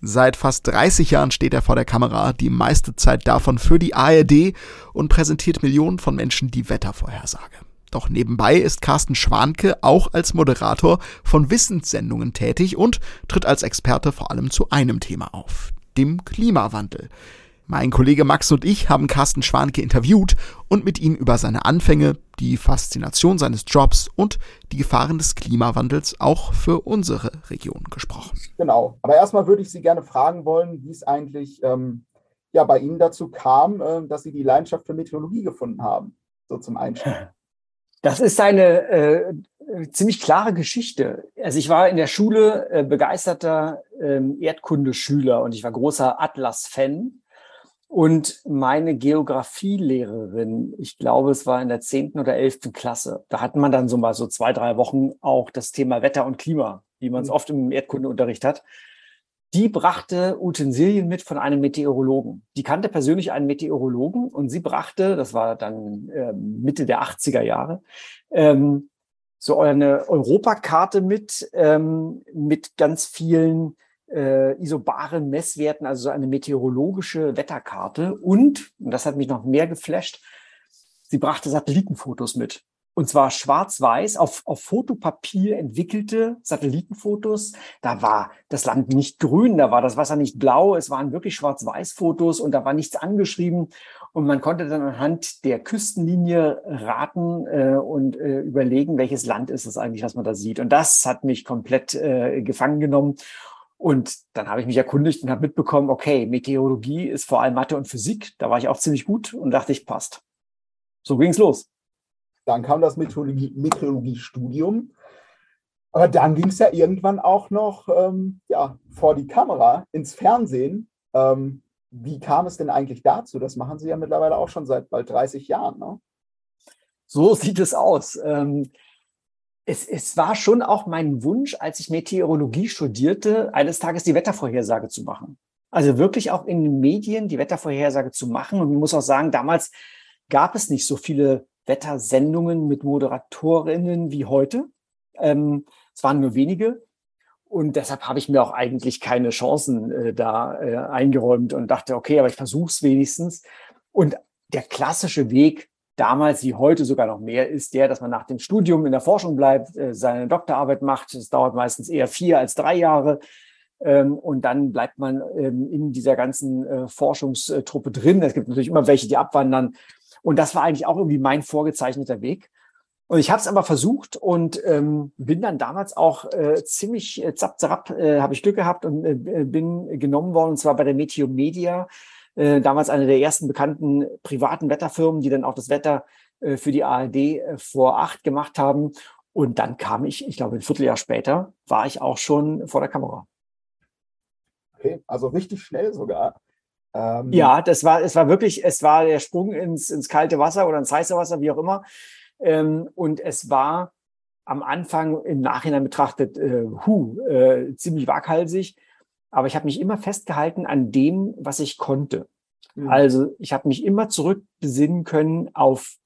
Seit fast 30 Jahren steht er vor der Kamera, die meiste Zeit davon für die ARD und präsentiert Millionen von Menschen die Wettervorhersage. Doch nebenbei ist Carsten Schwanke auch als Moderator von Wissenssendungen tätig und tritt als Experte vor allem zu einem Thema auf, dem Klimawandel. Mein Kollege Max und ich haben Carsten Schwanke interviewt und mit ihm über seine Anfänge, die Faszination seines Jobs und die Gefahren des Klimawandels auch für unsere Region gesprochen. Genau. Aber erstmal würde ich Sie gerne fragen wollen, wie es eigentlich ähm, ja, bei Ihnen dazu kam, äh, dass Sie die Leidenschaft für Meteorologie gefunden haben, so zum Einstieg. Das ist eine äh, ziemlich klare Geschichte. Also ich war in der Schule äh, begeisterter ähm, Erdkundeschüler und ich war großer Atlas-Fan. Und meine Geografielehrerin, ich glaube, es war in der zehnten oder elften Klasse, da hatten man dann so mal so zwei, drei Wochen auch das Thema Wetter und Klima, wie man es mhm. oft im Erdkundeunterricht hat. Die brachte Utensilien mit von einem Meteorologen. Die kannte persönlich einen Meteorologen und sie brachte, das war dann äh, Mitte der 80er Jahre, ähm, so eine Europakarte mit, ähm, mit ganz vielen äh, isobaren Messwerten, also so eine meteorologische Wetterkarte. Und, und das hat mich noch mehr geflasht, sie brachte Satellitenfotos mit. Und zwar schwarz-weiß auf, auf Fotopapier entwickelte Satellitenfotos. Da war das Land nicht grün, da war das Wasser nicht blau, es waren wirklich schwarz-weiß-Fotos und da war nichts angeschrieben. Und man konnte dann anhand der Küstenlinie raten äh, und äh, überlegen, welches Land ist es eigentlich, was man da sieht. Und das hat mich komplett äh, gefangen genommen. Und dann habe ich mich erkundigt und habe mitbekommen, okay, Meteorologie ist vor allem Mathe und Physik. Da war ich auch ziemlich gut und dachte ich, passt. So ging's los. Dann kam das Meteorologie, Meteorologiestudium. Aber dann ging es ja irgendwann auch noch ähm, ja, vor die Kamera, ins Fernsehen. Ähm, wie kam es denn eigentlich dazu? Das machen Sie ja mittlerweile auch schon seit bald 30 Jahren. Ne? So sieht es aus. Ähm, es, es war schon auch mein Wunsch, als ich Meteorologie studierte, eines Tages die Wettervorhersage zu machen. Also wirklich auch in den Medien die Wettervorhersage zu machen. Und man muss auch sagen, damals gab es nicht so viele Wettersendungen mit Moderatorinnen wie heute. Ähm, es waren nur wenige. Und deshalb habe ich mir auch eigentlich keine Chancen äh, da äh, eingeräumt und dachte, okay, aber ich versuche es wenigstens. Und der klassische Weg damals wie heute sogar noch mehr ist der, dass man nach dem Studium in der Forschung bleibt, äh, seine Doktorarbeit macht. Das dauert meistens eher vier als drei Jahre. Ähm, und dann bleibt man ähm, in dieser ganzen äh, Forschungstruppe drin. Es gibt natürlich immer welche, die abwandern. Und das war eigentlich auch irgendwie mein vorgezeichneter Weg. Und ich habe es aber versucht und ähm, bin dann damals auch äh, ziemlich äh, zapp, zapp, äh, habe ich Glück gehabt und äh, bin genommen worden, und zwar bei der Meteo Media äh, damals eine der ersten bekannten privaten Wetterfirmen, die dann auch das Wetter äh, für die ARD äh, vor acht gemacht haben. Und dann kam ich, ich glaube, ein Vierteljahr später, war ich auch schon vor der Kamera. Okay, also richtig schnell sogar. Ähm ja, das war, es war wirklich, es war der Sprung ins, ins kalte Wasser oder ins heiße Wasser, wie auch immer. Ähm, und es war am Anfang im Nachhinein betrachtet, äh, hu, äh, ziemlich waghalsig. Aber ich habe mich immer festgehalten an dem, was ich konnte. Mhm. Also ich habe mich immer zurückbesinnen können auf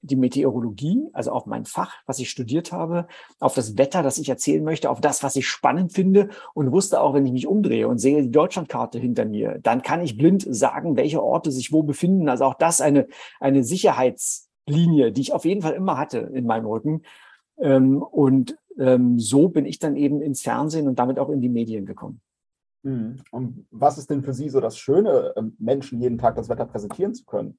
die Meteorologie, also auf mein Fach, was ich studiert habe, auf das Wetter, das ich erzählen möchte, auf das, was ich spannend finde und wusste auch, wenn ich mich umdrehe und sehe die Deutschlandkarte hinter mir, dann kann ich blind sagen, welche Orte sich wo befinden. Also auch das eine, eine Sicherheitslinie, die ich auf jeden Fall immer hatte in meinem Rücken. Ähm, und ähm, so bin ich dann eben ins Fernsehen und damit auch in die Medien gekommen. Mhm. Und was ist denn für Sie so das Schöne, ähm, Menschen jeden Tag das Wetter präsentieren zu können?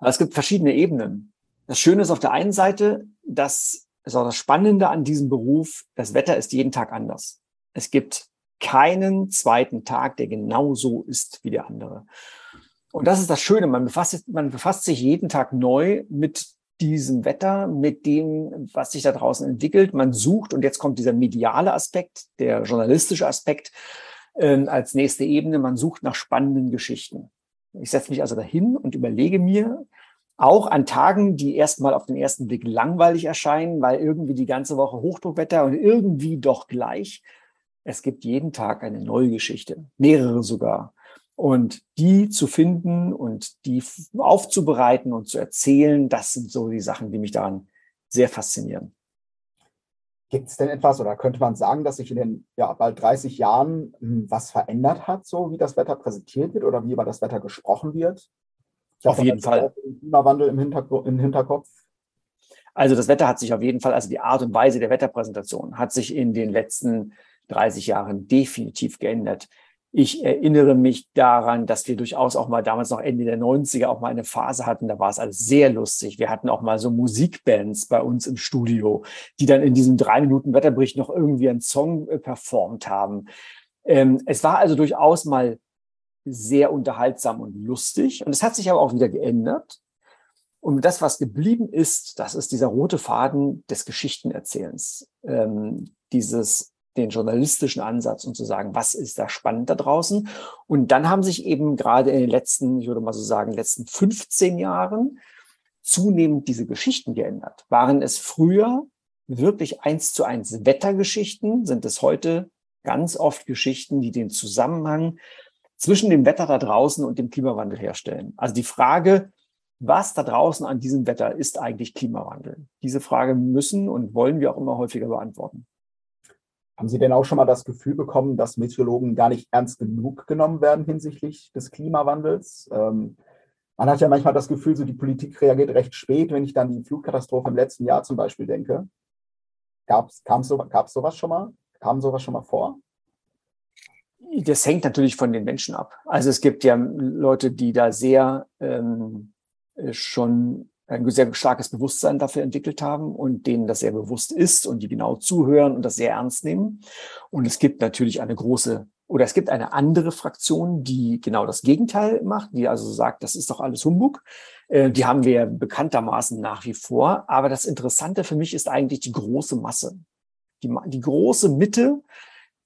Es gibt verschiedene Ebenen. Das Schöne ist auf der einen Seite, das ist auch das Spannende an diesem Beruf, das Wetter ist jeden Tag anders. Es gibt keinen zweiten Tag, der genauso ist wie der andere. Und das ist das Schöne. Man befasst, man befasst sich jeden Tag neu mit diesem Wetter, mit dem, was sich da draußen entwickelt. Man sucht, und jetzt kommt dieser mediale Aspekt, der journalistische Aspekt äh, als nächste Ebene, man sucht nach spannenden Geschichten. Ich setze mich also dahin und überlege mir, auch an Tagen, die erstmal auf den ersten Blick langweilig erscheinen, weil irgendwie die ganze Woche Hochdruckwetter und irgendwie doch gleich. Es gibt jeden Tag eine neue Geschichte, mehrere sogar. Und die zu finden und die aufzubereiten und zu erzählen, das sind so die Sachen, die mich daran sehr faszinieren. Gibt es denn etwas oder könnte man sagen, dass sich in den ja, bald 30 Jahren hm, was verändert hat, so wie das Wetter präsentiert wird oder wie über das Wetter gesprochen wird? Ich auf jeden Fall. Klimawandel im, Hinterko im Hinterkopf. Also das Wetter hat sich auf jeden Fall, also die Art und Weise der Wetterpräsentation hat sich in den letzten 30 Jahren definitiv geändert. Ich erinnere mich daran, dass wir durchaus auch mal damals noch Ende der 90er auch mal eine Phase hatten, da war es alles sehr lustig. Wir hatten auch mal so Musikbands bei uns im Studio, die dann in diesem drei Minuten Wetterbericht noch irgendwie einen Song äh, performt haben. Ähm, es war also durchaus mal sehr unterhaltsam und lustig. Und es hat sich aber auch wieder geändert. Und das, was geblieben ist, das ist dieser rote Faden des Geschichtenerzählens. Ähm, dieses den journalistischen Ansatz und zu sagen, was ist da spannend da draußen? Und dann haben sich eben gerade in den letzten, ich würde mal so sagen, letzten 15 Jahren zunehmend diese Geschichten geändert. Waren es früher wirklich eins zu eins Wettergeschichten, sind es heute ganz oft Geschichten, die den Zusammenhang zwischen dem Wetter da draußen und dem Klimawandel herstellen. Also die Frage, was da draußen an diesem Wetter ist eigentlich Klimawandel? Diese Frage müssen und wollen wir auch immer häufiger beantworten. Haben Sie denn auch schon mal das Gefühl bekommen, dass Meteorologen gar nicht ernst genug genommen werden hinsichtlich des Klimawandels? Ähm, man hat ja manchmal das Gefühl, so die Politik reagiert recht spät, wenn ich dann die Flugkatastrophe im letzten Jahr zum Beispiel denke. Gab es so, sowas schon mal? Kam sowas schon mal vor? Das hängt natürlich von den Menschen ab. Also es gibt ja Leute, die da sehr ähm, schon ein sehr starkes Bewusstsein dafür entwickelt haben und denen das sehr bewusst ist und die genau zuhören und das sehr ernst nehmen. Und es gibt natürlich eine große oder es gibt eine andere Fraktion, die genau das Gegenteil macht, die also sagt, das ist doch alles Humbug. Äh, die haben wir bekanntermaßen nach wie vor. Aber das Interessante für mich ist eigentlich die große Masse, die, die große Mitte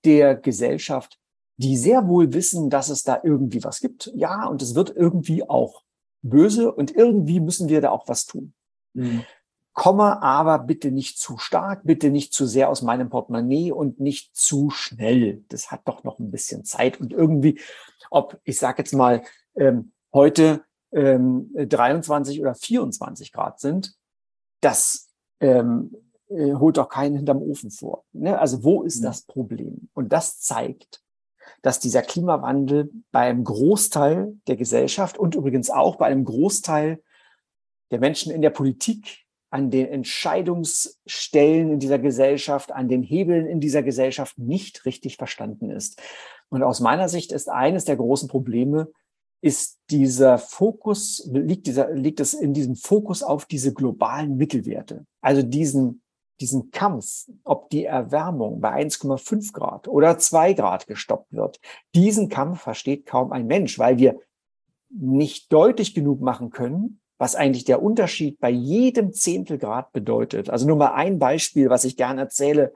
der Gesellschaft, die sehr wohl wissen, dass es da irgendwie was gibt. Ja, und es wird irgendwie auch böse und irgendwie müssen wir da auch was tun. Mhm. Komme aber bitte nicht zu stark, bitte nicht zu sehr aus meinem Portemonnaie und nicht zu schnell. Das hat doch noch ein bisschen Zeit und irgendwie, ob ich sage jetzt mal ähm, heute ähm, 23 oder 24 Grad sind, das ähm, äh, holt doch keinen hinterm Ofen vor. Ne? Also wo ist mhm. das Problem? Und das zeigt, dass dieser Klimawandel beim Großteil der Gesellschaft und übrigens auch bei einem Großteil der Menschen in der Politik, an den Entscheidungsstellen in dieser Gesellschaft, an den Hebeln in dieser Gesellschaft nicht richtig verstanden ist. Und aus meiner Sicht ist eines der großen Probleme, ist dieser Fokus, liegt, dieser, liegt es in diesem Fokus auf diese globalen Mittelwerte, also diesen diesen Kampf, ob die Erwärmung bei 1,5 Grad oder 2 Grad gestoppt wird, diesen Kampf versteht kaum ein Mensch, weil wir nicht deutlich genug machen können, was eigentlich der Unterschied bei jedem Zehntelgrad bedeutet. Also nur mal ein Beispiel, was ich gerne erzähle.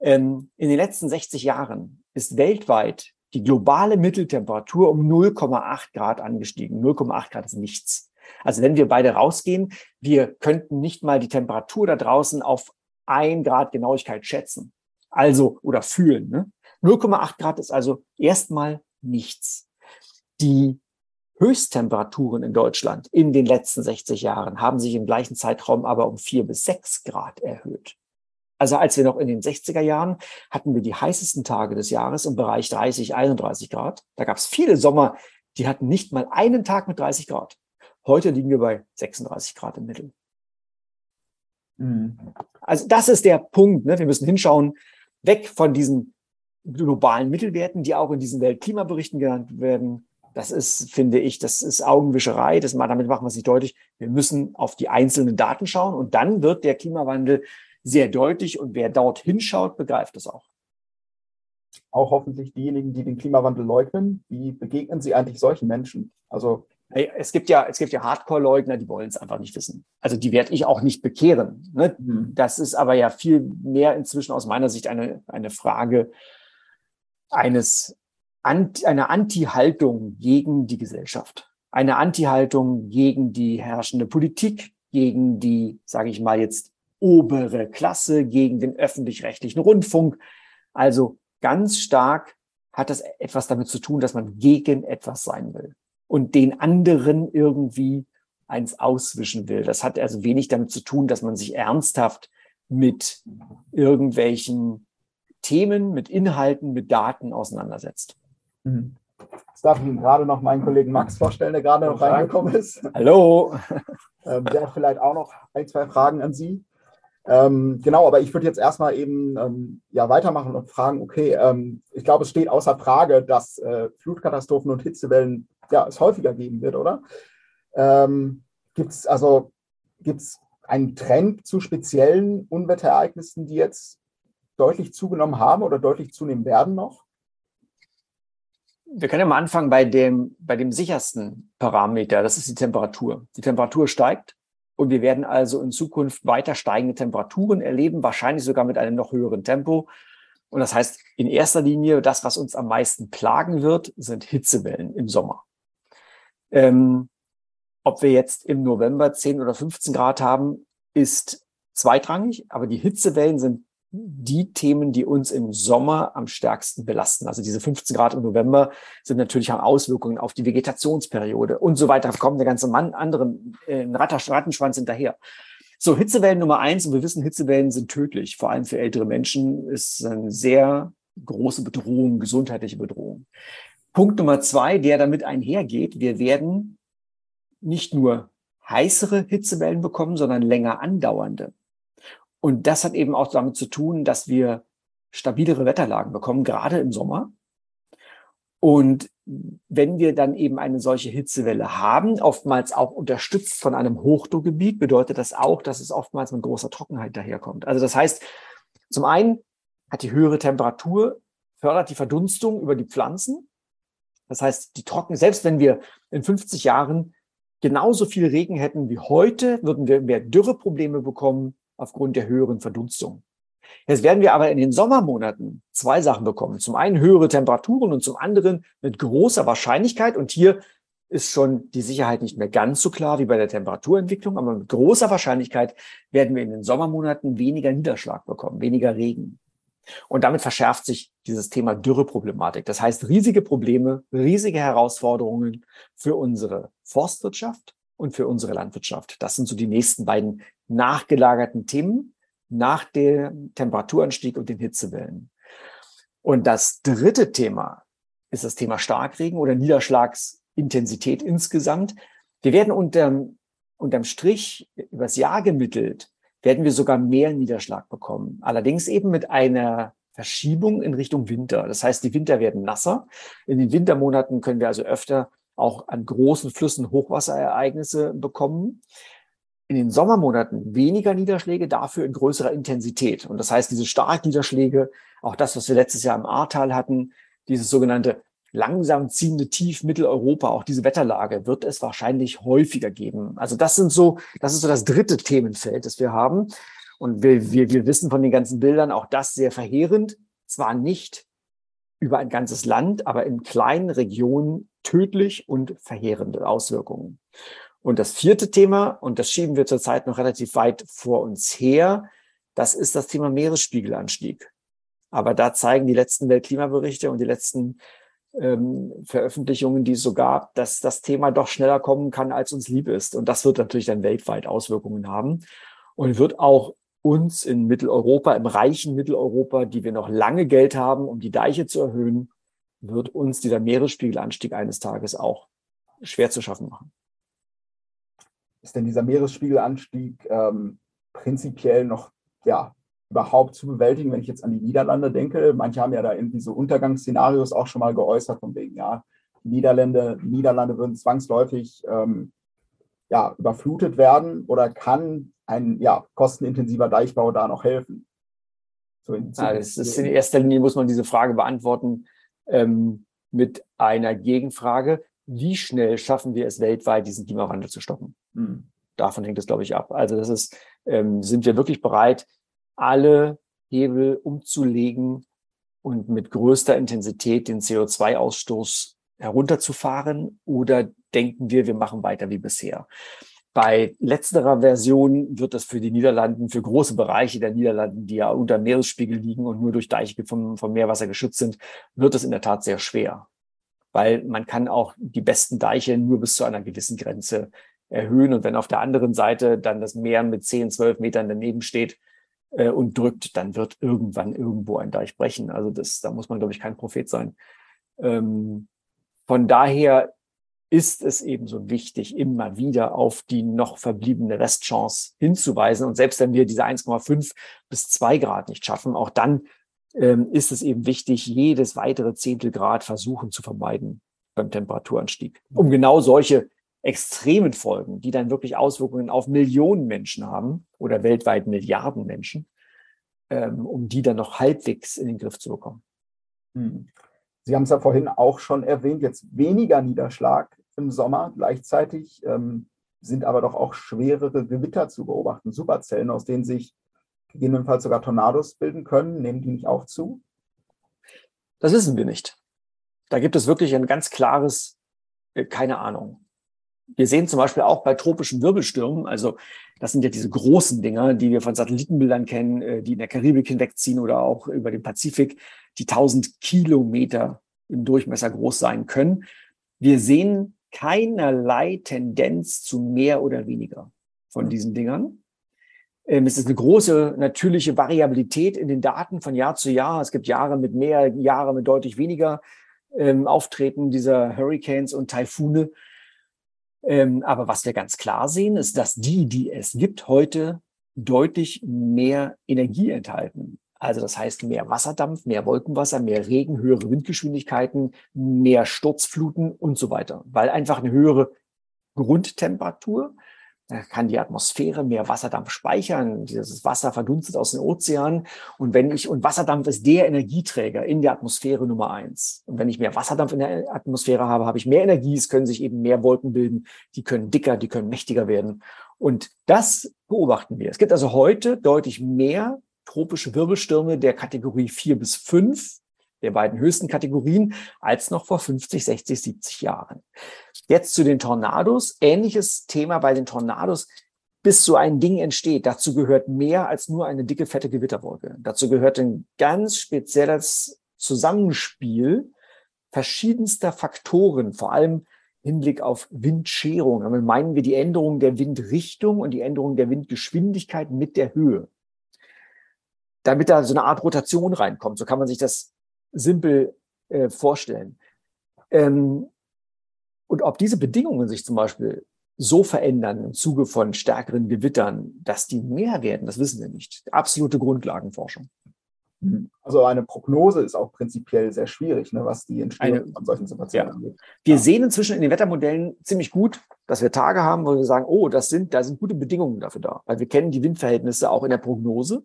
Ähm, in den letzten 60 Jahren ist weltweit die globale Mitteltemperatur um 0,8 Grad angestiegen. 0,8 Grad ist nichts. Also wenn wir beide rausgehen, wir könnten nicht mal die Temperatur da draußen auf ein Grad Genauigkeit schätzen. Also, oder fühlen. Ne? 0,8 Grad ist also erstmal nichts. Die Höchsttemperaturen in Deutschland in den letzten 60 Jahren haben sich im gleichen Zeitraum aber um vier bis sechs Grad erhöht. Also als wir noch in den 60er Jahren hatten wir die heißesten Tage des Jahres im Bereich 30, 31 Grad. Da gab es viele Sommer, die hatten nicht mal einen Tag mit 30 Grad. Heute liegen wir bei 36 Grad im Mittel. Mhm. Also das ist der Punkt. Ne? Wir müssen hinschauen, weg von diesen globalen Mittelwerten, die auch in diesen Weltklimaberichten genannt werden. Das ist, finde ich, das ist Augenwischerei. Das, damit machen wir es nicht deutlich. Wir müssen auf die einzelnen Daten schauen und dann wird der Klimawandel sehr deutlich und wer dort hinschaut, begreift es auch. Auch hoffentlich diejenigen, die den Klimawandel leugnen. Wie begegnen Sie eigentlich solchen Menschen? Also es gibt ja, es gibt ja Hardcore-Leugner, die wollen es einfach nicht wissen. Also die werde ich auch nicht bekehren. Ne? Mhm. Das ist aber ja viel mehr inzwischen aus meiner Sicht eine, eine Frage eines, einer Anti-Haltung gegen die Gesellschaft. Eine Anti-Haltung gegen die herrschende Politik, gegen die, sage ich mal jetzt, obere Klasse, gegen den öffentlich-rechtlichen Rundfunk. Also ganz stark hat das etwas damit zu tun, dass man gegen etwas sein will und den anderen irgendwie eins auswischen will. Das hat also wenig damit zu tun, dass man sich ernsthaft mit irgendwelchen Themen, mit Inhalten, mit Daten auseinandersetzt. Mhm. Jetzt darf ich Ihnen gerade noch meinen Kollegen Max vorstellen, der gerade noch reingekommen ist. Hallo. Ähm, der hat vielleicht auch noch ein, zwei Fragen an Sie. Ähm, genau, aber ich würde jetzt erstmal eben ähm, ja, weitermachen und fragen, okay, ähm, ich glaube, es steht außer Frage, dass äh, Flutkatastrophen und Hitzewellen ja, es häufiger geben wird, oder? Ähm, gibt es also gibt's einen Trend zu speziellen Unwetterereignissen, die jetzt deutlich zugenommen haben oder deutlich zunehmen werden noch? Wir können ja mal anfangen bei dem, bei dem sichersten Parameter, das ist die Temperatur. Die Temperatur steigt und wir werden also in Zukunft weiter steigende Temperaturen erleben, wahrscheinlich sogar mit einem noch höheren Tempo. Und das heißt, in erster Linie, das, was uns am meisten plagen wird, sind Hitzewellen im Sommer. Ähm, ob wir jetzt im November 10 oder 15 Grad haben, ist zweitrangig, aber die Hitzewellen sind die Themen, die uns im Sommer am stärksten belasten. Also diese 15 Grad im November sind natürlich haben Auswirkungen auf die Vegetationsperiode und so weiter. Da kommt der ganze Mann anderen äh, Rattenschwanz hinterher. So, Hitzewellen Nummer eins, und wir wissen, Hitzewellen sind tödlich. Vor allem für ältere Menschen ist eine sehr große Bedrohung, gesundheitliche Bedrohung. Punkt Nummer zwei, der damit einhergeht, wir werden nicht nur heißere Hitzewellen bekommen, sondern länger andauernde. Und das hat eben auch damit zu tun, dass wir stabilere Wetterlagen bekommen, gerade im Sommer. Und wenn wir dann eben eine solche Hitzewelle haben, oftmals auch unterstützt von einem Hochdruckgebiet, bedeutet das auch, dass es oftmals mit großer Trockenheit daherkommt. Also das heißt, zum einen hat die höhere Temperatur fördert die Verdunstung über die Pflanzen. Das heißt, die trocken, selbst wenn wir in 50 Jahren genauso viel Regen hätten wie heute, würden wir mehr Dürreprobleme bekommen aufgrund der höheren Verdunstung. Jetzt werden wir aber in den Sommermonaten zwei Sachen bekommen. Zum einen höhere Temperaturen und zum anderen mit großer Wahrscheinlichkeit, und hier ist schon die Sicherheit nicht mehr ganz so klar wie bei der Temperaturentwicklung, aber mit großer Wahrscheinlichkeit werden wir in den Sommermonaten weniger Niederschlag bekommen, weniger Regen. Und damit verschärft sich dieses Thema Dürreproblematik. Das heißt, riesige Probleme, riesige Herausforderungen für unsere Forstwirtschaft und für unsere Landwirtschaft. Das sind so die nächsten beiden nachgelagerten Themen nach dem Temperaturanstieg und den Hitzewellen. Und das dritte Thema ist das Thema Starkregen oder Niederschlagsintensität insgesamt. Wir werden unterm, unterm Strich übers Jahr gemittelt, werden wir sogar mehr Niederschlag bekommen. Allerdings eben mit einer Verschiebung in Richtung Winter. Das heißt, die Winter werden nasser. In den Wintermonaten können wir also öfter auch an großen Flüssen Hochwasserereignisse bekommen in den Sommermonaten weniger Niederschläge, dafür in größerer Intensität. Und das heißt, diese Starkniederschläge, auch das, was wir letztes Jahr im Ahrtal hatten, dieses sogenannte langsam ziehende Tief Mitteleuropa, auch diese Wetterlage wird es wahrscheinlich häufiger geben. Also das sind so, das ist so das dritte Themenfeld, das wir haben. Und wir, wir, wir wissen von den ganzen Bildern auch das sehr verheerend. Zwar nicht über ein ganzes Land, aber in kleinen Regionen tödlich und verheerende Auswirkungen. Und das vierte Thema, und das schieben wir zurzeit noch relativ weit vor uns her, das ist das Thema Meeresspiegelanstieg. Aber da zeigen die letzten Weltklimaberichte und die letzten ähm, Veröffentlichungen, die es so gab, dass das Thema doch schneller kommen kann, als uns lieb ist. Und das wird natürlich dann weltweit Auswirkungen haben und wird auch uns in Mitteleuropa, im reichen Mitteleuropa, die wir noch lange Geld haben, um die Deiche zu erhöhen, wird uns dieser Meeresspiegelanstieg eines Tages auch schwer zu schaffen machen ist denn dieser Meeresspiegelanstieg ähm, prinzipiell noch ja, überhaupt zu bewältigen, wenn ich jetzt an die Niederlande denke? Manche haben ja da irgendwie so Untergangsszenarios auch schon mal geäußert, von wegen, ja, die Niederlande, Niederlande würden zwangsläufig ähm, ja, überflutet werden oder kann ein ja, kostenintensiver Deichbau da noch helfen? So in ja, das ist in erster Linie muss man diese Frage beantworten ähm, mit einer Gegenfrage wie schnell schaffen wir es weltweit, diesen Klimawandel zu stoppen? Mhm. Davon hängt es, glaube ich, ab. Also das ist, ähm, sind wir wirklich bereit, alle Hebel umzulegen und mit größter Intensität den CO2-Ausstoß herunterzufahren oder denken wir, wir machen weiter wie bisher? Bei letzterer Version wird das für die Niederlanden, für große Bereiche der Niederlanden, die ja unter Meeresspiegel liegen und nur durch Deiche vom, vom Meerwasser geschützt sind, wird es in der Tat sehr schwer weil man kann auch die besten Deiche nur bis zu einer gewissen Grenze erhöhen. Und wenn auf der anderen Seite dann das Meer mit 10, 12 Metern daneben steht, äh, und drückt, dann wird irgendwann irgendwo ein Deich brechen. Also das, da muss man, glaube ich, kein Prophet sein. Ähm, von daher ist es eben so wichtig, immer wieder auf die noch verbliebene Restchance hinzuweisen. Und selbst wenn wir diese 1,5 bis 2 Grad nicht schaffen, auch dann ähm, ist es eben wichtig, jedes weitere Zehntel Grad versuchen zu vermeiden beim Temperaturanstieg, um genau solche extremen Folgen, die dann wirklich Auswirkungen auf Millionen Menschen haben oder weltweit Milliarden Menschen, ähm, um die dann noch halbwegs in den Griff zu bekommen. Hm. Sie haben es ja vorhin auch schon erwähnt, jetzt weniger Niederschlag im Sommer. Gleichzeitig ähm, sind aber doch auch schwerere Gewitter zu beobachten, Superzellen, aus denen sich gegebenenfalls sogar Tornados bilden können. Nehmen die nicht auch zu? Das wissen wir nicht. Da gibt es wirklich ein ganz klares, äh, keine Ahnung. Wir sehen zum Beispiel auch bei tropischen Wirbelstürmen, also das sind ja diese großen Dinger, die wir von Satellitenbildern kennen, äh, die in der Karibik hinwegziehen oder auch über den Pazifik, die 1000 Kilometer im Durchmesser groß sein können. Wir sehen keinerlei Tendenz zu mehr oder weniger von diesen Dingern. Ähm, es ist eine große natürliche Variabilität in den Daten von Jahr zu Jahr. Es gibt Jahre mit mehr, Jahre mit deutlich weniger ähm, Auftreten dieser Hurricanes und Taifune. Ähm, aber was wir ganz klar sehen, ist, dass die, die es gibt, heute deutlich mehr Energie enthalten. Also das heißt mehr Wasserdampf, mehr Wolkenwasser, mehr Regen, höhere Windgeschwindigkeiten, mehr Sturzfluten und so weiter, weil einfach eine höhere Grundtemperatur kann die Atmosphäre mehr Wasserdampf speichern. Dieses Wasser verdunstet aus den Ozeanen. Und wenn ich, und Wasserdampf ist der Energieträger in der Atmosphäre Nummer eins. Und wenn ich mehr Wasserdampf in der Atmosphäre habe, habe ich mehr Energie. Es können sich eben mehr Wolken bilden. Die können dicker, die können mächtiger werden. Und das beobachten wir. Es gibt also heute deutlich mehr tropische Wirbelstürme der Kategorie vier bis fünf der beiden höchsten Kategorien, als noch vor 50, 60, 70 Jahren. Jetzt zu den Tornados. Ähnliches Thema bei den Tornados. Bis so ein Ding entsteht, dazu gehört mehr als nur eine dicke, fette Gewitterwolke. Dazu gehört ein ganz spezielles Zusammenspiel verschiedenster Faktoren, vor allem Hinblick auf Windscherung. Damit meinen wir die Änderung der Windrichtung und die Änderung der Windgeschwindigkeit mit der Höhe. Damit da so eine Art Rotation reinkommt. So kann man sich das simpel äh, vorstellen. Ähm, und ob diese Bedingungen sich zum Beispiel so verändern im Zuge von stärkeren Gewittern, dass die mehr werden, das wissen wir nicht. Absolute Grundlagenforschung. Mhm. Also eine Prognose ist auch prinzipiell sehr schwierig, ne, was die Entstehung von solchen Situationen ja. angeht. Wir ja. sehen inzwischen in den Wettermodellen ziemlich gut, dass wir Tage haben, wo wir sagen, oh, das sind, da sind gute Bedingungen dafür da. Weil wir kennen die Windverhältnisse auch in der Prognose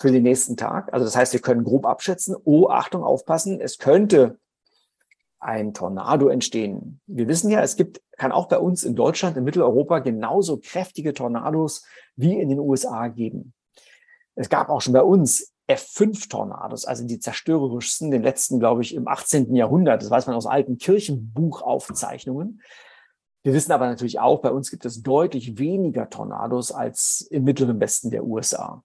für den nächsten Tag. Also das heißt, wir können grob abschätzen, oh, Achtung, aufpassen, es könnte ein Tornado entstehen. Wir wissen ja, es gibt, kann auch bei uns in Deutschland, in Mitteleuropa genauso kräftige Tornados wie in den USA geben. Es gab auch schon bei uns F5-Tornados, also die zerstörerischsten, den letzten, glaube ich, im 18. Jahrhundert. Das weiß man aus alten Kirchenbuchaufzeichnungen. Wir wissen aber natürlich auch, bei uns gibt es deutlich weniger Tornados als im mittleren Westen der USA.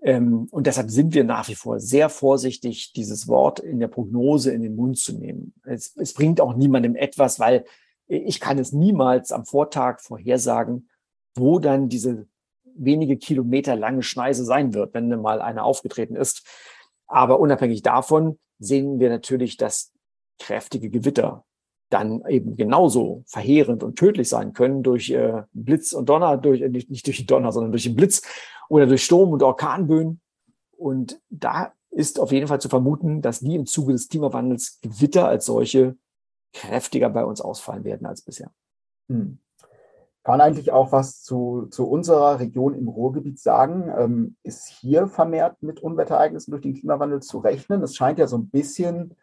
Ähm, und deshalb sind wir nach wie vor sehr vorsichtig, dieses Wort in der Prognose in den Mund zu nehmen. Es, es bringt auch niemandem etwas, weil ich kann es niemals am Vortag vorhersagen, wo dann diese wenige Kilometer lange Schneise sein wird, wenn mal eine aufgetreten ist. Aber unabhängig davon sehen wir natürlich, dass kräftige Gewitter dann eben genauso verheerend und tödlich sein können durch äh, Blitz und Donner, durch, äh, nicht, durch den Donner, sondern durch den Blitz oder durch Sturm- und Orkanböen. Und da ist auf jeden Fall zu vermuten, dass die im Zuge des Klimawandels Gewitter als solche kräftiger bei uns ausfallen werden als bisher. Hm. Kann eigentlich auch was zu, zu unserer Region im Ruhrgebiet sagen? Ähm, ist hier vermehrt mit Unwetterereignissen durch den Klimawandel zu rechnen? Es scheint ja so ein bisschen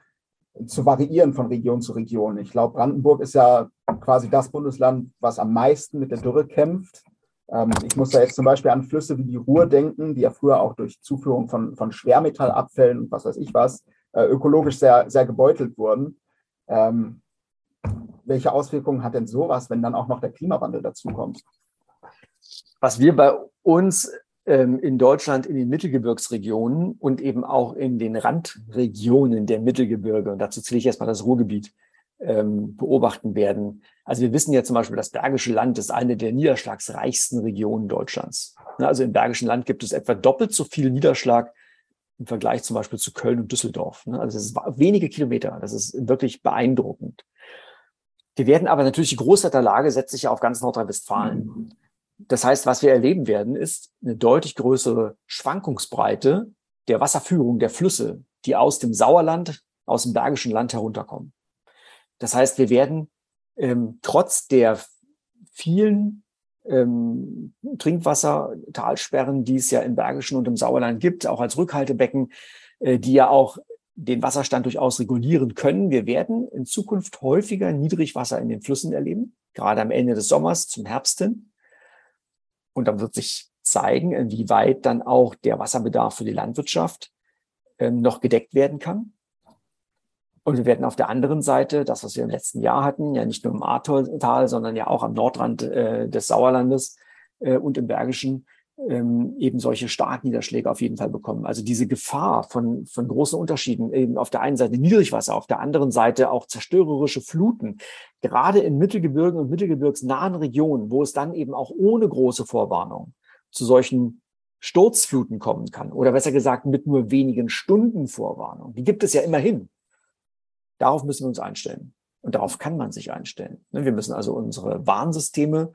zu variieren von Region zu Region. Ich glaube, Brandenburg ist ja quasi das Bundesland, was am meisten mit der Dürre kämpft. Ähm, ich muss da jetzt zum Beispiel an Flüsse wie die Ruhr denken, die ja früher auch durch Zuführung von, von Schwermetallabfällen und was weiß ich was äh, ökologisch sehr, sehr gebeutelt wurden. Ähm, welche Auswirkungen hat denn sowas, wenn dann auch noch der Klimawandel dazukommt? Was wir bei uns in Deutschland in den Mittelgebirgsregionen und eben auch in den Randregionen der Mittelgebirge, und dazu zähle ich erstmal das Ruhrgebiet, ähm, beobachten werden. Also wir wissen ja zum Beispiel, das Bergische Land ist eine der niederschlagsreichsten Regionen Deutschlands. Also im Bergischen Land gibt es etwa doppelt so viel Niederschlag im Vergleich zum Beispiel zu Köln und Düsseldorf. Also es ist wenige Kilometer. Das ist wirklich beeindruckend. Wir werden aber natürlich die Großwetterlage setzt sich ja auf ganz Nordrhein-Westfalen. Das heißt, was wir erleben werden, ist eine deutlich größere Schwankungsbreite der Wasserführung der Flüsse, die aus dem Sauerland, aus dem Bergischen Land herunterkommen. Das heißt, wir werden ähm, trotz der vielen ähm, Trinkwassertalsperren, die es ja im Bergischen und im Sauerland gibt, auch als Rückhaltebecken, äh, die ja auch den Wasserstand durchaus regulieren können. Wir werden in Zukunft häufiger Niedrigwasser in den Flüssen erleben, gerade am Ende des Sommers zum Herbst hin. Und dann wird sich zeigen, inwieweit dann auch der Wasserbedarf für die Landwirtschaft ähm, noch gedeckt werden kann. Und wir werden auf der anderen Seite, das, was wir im letzten Jahr hatten, ja nicht nur im Ahrtal, sondern ja auch am Nordrand äh, des Sauerlandes äh, und im Bergischen, ähm, eben solche Starkniederschläge auf jeden Fall bekommen. Also diese Gefahr von, von großen Unterschieden, eben auf der einen Seite Niedrigwasser, auf der anderen Seite auch zerstörerische Fluten, gerade in Mittelgebirgen und mittelgebirgsnahen Regionen, wo es dann eben auch ohne große Vorwarnung zu solchen Sturzfluten kommen kann. Oder besser gesagt, mit nur wenigen Stunden Vorwarnung. Die gibt es ja immerhin. Darauf müssen wir uns einstellen. Und darauf kann man sich einstellen. Ne, wir müssen also unsere Warnsysteme,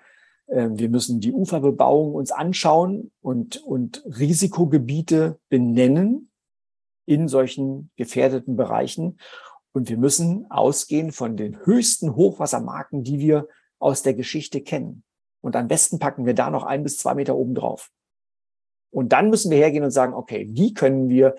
wir müssen die Uferbebauung uns anschauen und, und Risikogebiete benennen in solchen gefährdeten Bereichen. Und wir müssen ausgehen von den höchsten Hochwassermarken, die wir aus der Geschichte kennen. Und am besten packen wir da noch ein bis zwei Meter oben drauf. Und dann müssen wir hergehen und sagen, okay, wie können wir,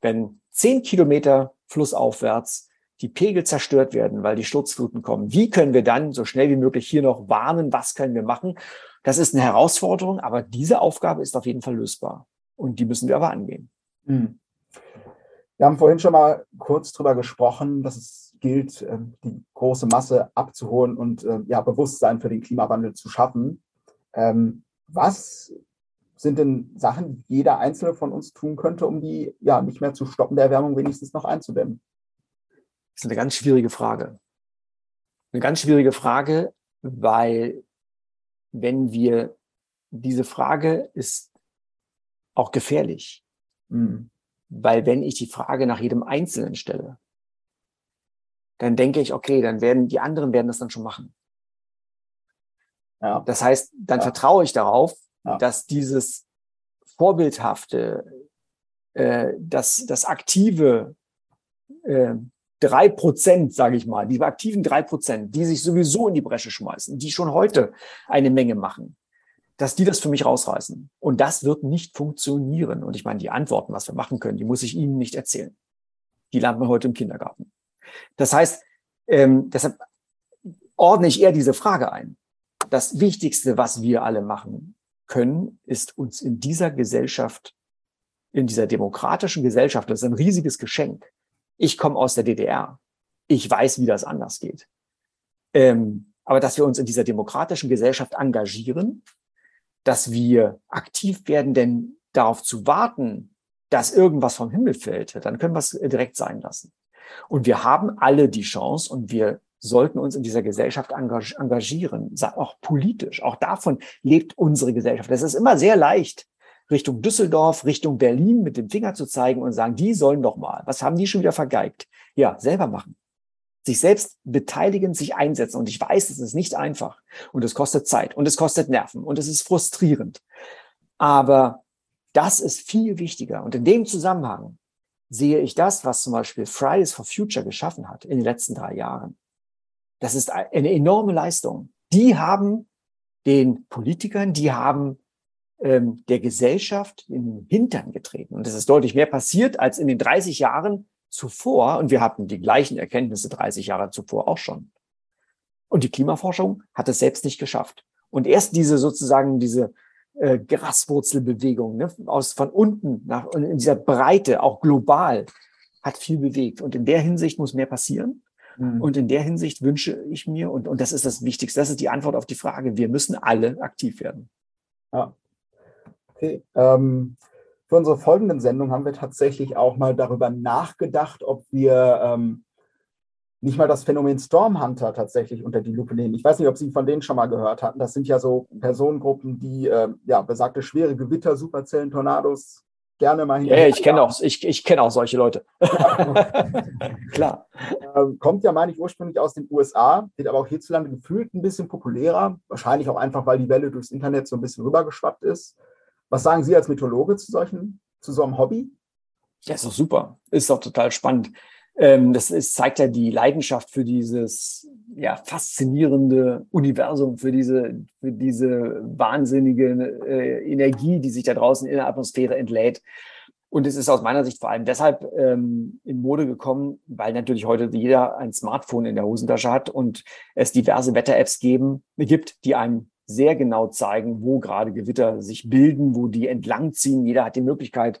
wenn zehn Kilometer flussaufwärts die Pegel zerstört werden, weil die Sturzfluten kommen. Wie können wir dann so schnell wie möglich hier noch warnen? Was können wir machen? Das ist eine Herausforderung, aber diese Aufgabe ist auf jeden Fall lösbar. Und die müssen wir aber angehen. Hm. Wir haben vorhin schon mal kurz darüber gesprochen, dass es gilt, ähm, die große Masse abzuholen und ähm, ja, Bewusstsein für den Klimawandel zu schaffen. Ähm, was sind denn Sachen, die jeder Einzelne von uns tun könnte, um die ja nicht mehr zu stoppen der Erwärmung wenigstens noch einzudämmen? Das ist eine ganz schwierige Frage. Eine ganz schwierige Frage, weil wenn wir diese Frage ist auch gefährlich. Mhm. Weil wenn ich die Frage nach jedem Einzelnen stelle, dann denke ich, okay, dann werden die anderen werden das dann schon machen. Ja. Das heißt, dann ja. vertraue ich darauf, ja. dass dieses vorbildhafte, äh, das, das aktive, äh, drei Prozent, sage ich mal, die aktiven drei Prozent, die sich sowieso in die Bresche schmeißen, die schon heute eine Menge machen, dass die das für mich rausreißen. Und das wird nicht funktionieren. Und ich meine, die Antworten, was wir machen können, die muss ich Ihnen nicht erzählen. Die lernt man heute im Kindergarten. Das heißt, ähm, deshalb ordne ich eher diese Frage ein. Das Wichtigste, was wir alle machen können, ist uns in dieser Gesellschaft, in dieser demokratischen Gesellschaft, das ist ein riesiges Geschenk, ich komme aus der DDR. Ich weiß, wie das anders geht. Ähm, aber dass wir uns in dieser demokratischen Gesellschaft engagieren, dass wir aktiv werden, denn darauf zu warten, dass irgendwas vom Himmel fällt, dann können wir es direkt sein lassen. Und wir haben alle die Chance und wir sollten uns in dieser Gesellschaft engagieren, auch politisch. Auch davon lebt unsere Gesellschaft. Es ist immer sehr leicht, Richtung Düsseldorf, Richtung Berlin mit dem Finger zu zeigen und sagen, die sollen doch mal. Was haben die schon wieder vergeigt? Ja, selber machen. Sich selbst beteiligen, sich einsetzen. Und ich weiß, es ist nicht einfach. Und es kostet Zeit und es kostet Nerven und es ist frustrierend. Aber das ist viel wichtiger. Und in dem Zusammenhang sehe ich das, was zum Beispiel Fridays for Future geschaffen hat in den letzten drei Jahren. Das ist eine enorme Leistung. Die haben den Politikern, die haben ähm, der Gesellschaft in den Hintern getreten. Und es ist deutlich mehr passiert als in den 30 Jahren zuvor. Und wir hatten die gleichen Erkenntnisse 30 Jahre zuvor auch schon. Und die Klimaforschung hat es selbst nicht geschafft. Und erst diese sozusagen diese äh, Graswurzelbewegung ne, aus von unten nach in dieser Breite auch global hat viel bewegt. Und in der Hinsicht muss mehr passieren. Mhm. Und in der Hinsicht wünsche ich mir, und, und das ist das Wichtigste, das ist die Antwort auf die Frage, wir müssen alle aktiv werden. Ja. Ähm, für unsere folgenden Sendung haben wir tatsächlich auch mal darüber nachgedacht, ob wir ähm, nicht mal das Phänomen Stormhunter tatsächlich unter die Lupe nehmen. Ich weiß nicht, ob Sie von denen schon mal gehört hatten. Das sind ja so Personengruppen, die äh, ja besagte schwere Gewitter, Superzellen, Tornados gerne mal Ja, ich kenne auch, ich, ich kenne auch solche Leute. Klar. Ähm, kommt ja, meine ich, ursprünglich aus den USA, wird aber auch hierzulande gefühlt ein bisschen populärer. Wahrscheinlich auch einfach, weil die Welle durchs Internet so ein bisschen rübergeschwappt ist. Was sagen Sie als Mythologe zu solchen, zu so einem Hobby? Ja, ist doch super. Ist doch total spannend. Ähm, das ist, zeigt ja die Leidenschaft für dieses ja, faszinierende Universum, für diese, für diese wahnsinnige äh, Energie, die sich da draußen in der Atmosphäre entlädt. Und es ist aus meiner Sicht vor allem deshalb ähm, in Mode gekommen, weil natürlich heute jeder ein Smartphone in der Hosentasche hat und es diverse Wetter-Apps gibt, die einem sehr genau zeigen, wo gerade Gewitter sich bilden, wo die entlangziehen. Jeder hat die Möglichkeit,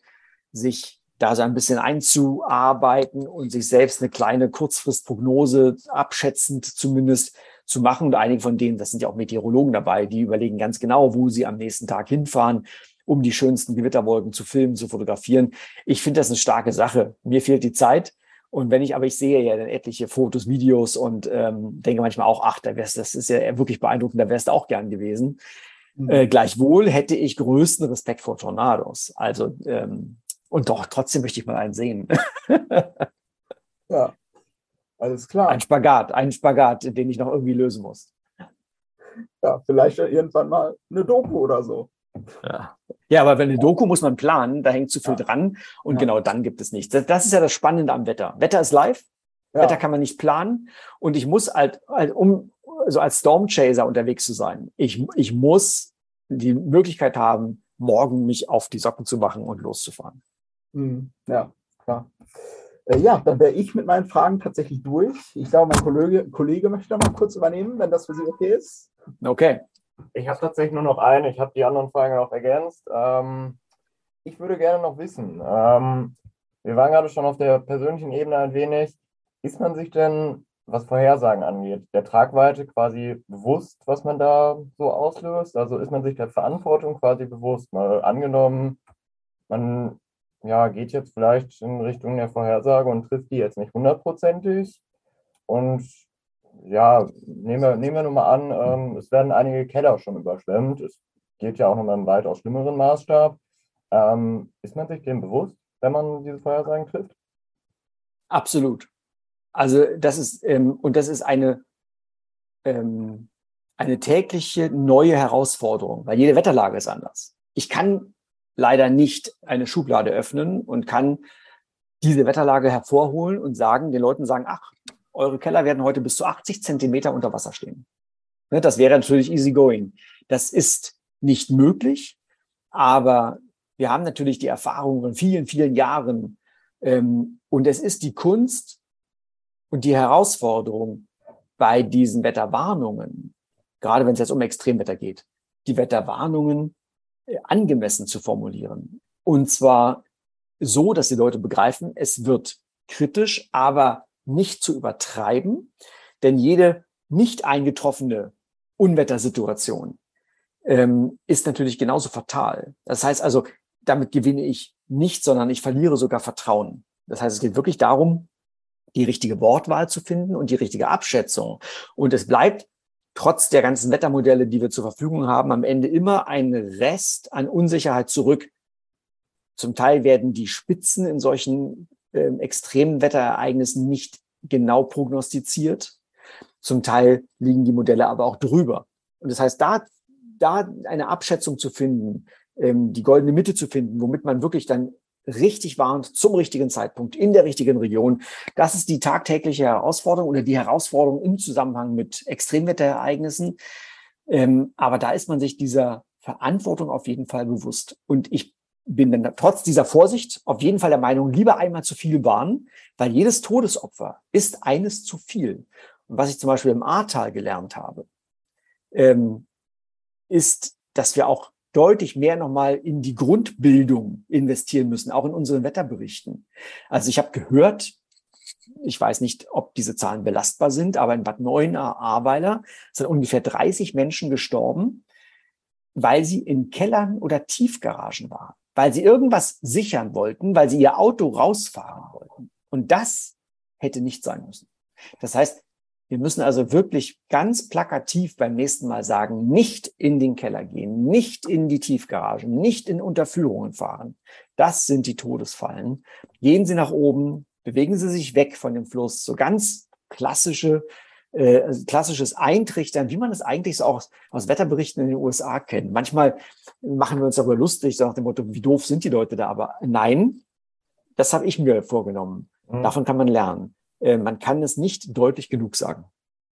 sich da so ein bisschen einzuarbeiten und sich selbst eine kleine Kurzfristprognose abschätzend zumindest zu machen. Und einige von denen, das sind ja auch Meteorologen dabei, die überlegen ganz genau, wo sie am nächsten Tag hinfahren, um die schönsten Gewitterwolken zu filmen, zu fotografieren. Ich finde das eine starke Sache. Mir fehlt die Zeit. Und wenn ich, aber ich sehe ja dann etliche Fotos, Videos und ähm, denke manchmal auch, ach, da wär's, das ist ja wirklich beeindruckend, da wärst du auch gern gewesen. Mhm. Äh, gleichwohl hätte ich größten Respekt vor Tornados. Also ähm, und doch, trotzdem möchte ich mal einen sehen. ja, alles klar. Ein Spagat, ein Spagat, den ich noch irgendwie lösen muss. Ja, vielleicht irgendwann mal eine Doku oder so. Ja. Ja, aber wenn eine Doku muss man planen, da hängt zu viel ja. dran und ja. genau dann gibt es nichts. Das, das, ist ja das Spannende am Wetter. Wetter ist live, ja. Wetter kann man nicht planen und ich muss halt, halt um also als Stormchaser unterwegs zu sein, ich, ich muss die Möglichkeit haben, morgen mich auf die Socken zu machen und loszufahren. Mhm. Ja, klar. Äh, ja, dann wäre ich mit meinen Fragen tatsächlich durch. Ich glaube, mein Kollege, Kollege möchte noch mal kurz übernehmen, wenn das für Sie okay ist. Okay. Ich habe tatsächlich nur noch eine. Ich habe die anderen Fragen auch ergänzt. Ähm, ich würde gerne noch wissen, ähm, wir waren gerade schon auf der persönlichen Ebene ein wenig. Ist man sich denn, was Vorhersagen angeht, der Tragweite quasi bewusst, was man da so auslöst? Also ist man sich der Verantwortung quasi bewusst? Mal angenommen, man ja, geht jetzt vielleicht in Richtung der Vorhersage und trifft die jetzt nicht hundertprozentig. Und ja, nehmen wir, nehmen wir nur mal an, ähm, es werden einige Keller schon überschwemmt. Es geht ja auch noch mal im weitaus schlimmeren Maßstab. Ähm, ist man sich dem bewusst, wenn man diese Vorhersagen trifft? Absolut. Also das ist, ähm, und das ist eine, ähm, eine tägliche neue Herausforderung, weil jede Wetterlage ist anders. Ich kann leider nicht eine Schublade öffnen und kann diese Wetterlage hervorholen und sagen, den Leuten sagen, ach, eure Keller werden heute bis zu 80 Zentimeter unter Wasser stehen. Ne, das wäre natürlich easy going. Das ist nicht möglich, aber wir haben natürlich die Erfahrung von vielen, vielen Jahren. Ähm, und es ist die Kunst und die Herausforderung bei diesen Wetterwarnungen, gerade wenn es jetzt um Extremwetter geht, die Wetterwarnungen äh, angemessen zu formulieren. Und zwar so, dass die Leute begreifen, es wird kritisch, aber nicht zu übertreiben, denn jede nicht eingetroffene Unwettersituation ähm, ist natürlich genauso fatal. Das heißt also, damit gewinne ich nicht, sondern ich verliere sogar Vertrauen. Das heißt, es geht wirklich darum, die richtige Wortwahl zu finden und die richtige Abschätzung. Und es bleibt trotz der ganzen Wettermodelle, die wir zur Verfügung haben, am Ende immer ein Rest an Unsicherheit zurück. Zum Teil werden die Spitzen in solchen äh, extremen Wetterereignissen nicht genau prognostiziert. Zum Teil liegen die Modelle aber auch drüber. Und das heißt, da, da eine Abschätzung zu finden, ähm, die goldene Mitte zu finden, womit man wirklich dann richtig warnt zum richtigen Zeitpunkt in der richtigen Region. Das ist die tagtägliche Herausforderung oder die Herausforderung im Zusammenhang mit Extremwetterereignissen. Ähm, aber da ist man sich dieser Verantwortung auf jeden Fall bewusst. Und ich bin dann trotz dieser Vorsicht auf jeden Fall der Meinung, lieber einmal zu viel warnen, weil jedes Todesopfer ist eines zu viel. Und was ich zum Beispiel im Ahrtal gelernt habe, ähm, ist, dass wir auch deutlich mehr nochmal in die Grundbildung investieren müssen, auch in unseren Wetterberichten. Also ich habe gehört, ich weiß nicht, ob diese Zahlen belastbar sind, aber in Bad Neuenahr, Ahrweiler sind ungefähr 30 Menschen gestorben, weil sie in Kellern oder Tiefgaragen waren, weil sie irgendwas sichern wollten, weil sie ihr Auto rausfahren wollten. Und das hätte nicht sein müssen. Das heißt, wir müssen also wirklich ganz plakativ beim nächsten Mal sagen, nicht in den Keller gehen, nicht in die Tiefgaragen, nicht in Unterführungen fahren. Das sind die Todesfallen. Gehen Sie nach oben, bewegen Sie sich weg von dem Fluss. So ganz klassische, äh, also klassisches Eintrichtern, wie man es eigentlich so auch aus, aus Wetterberichten in den USA kennt. Manchmal machen wir uns darüber lustig, so nach dem Motto, wie doof sind die Leute da? Aber nein, das habe ich mir vorgenommen. Mhm. Davon kann man lernen. Äh, man kann es nicht deutlich genug sagen.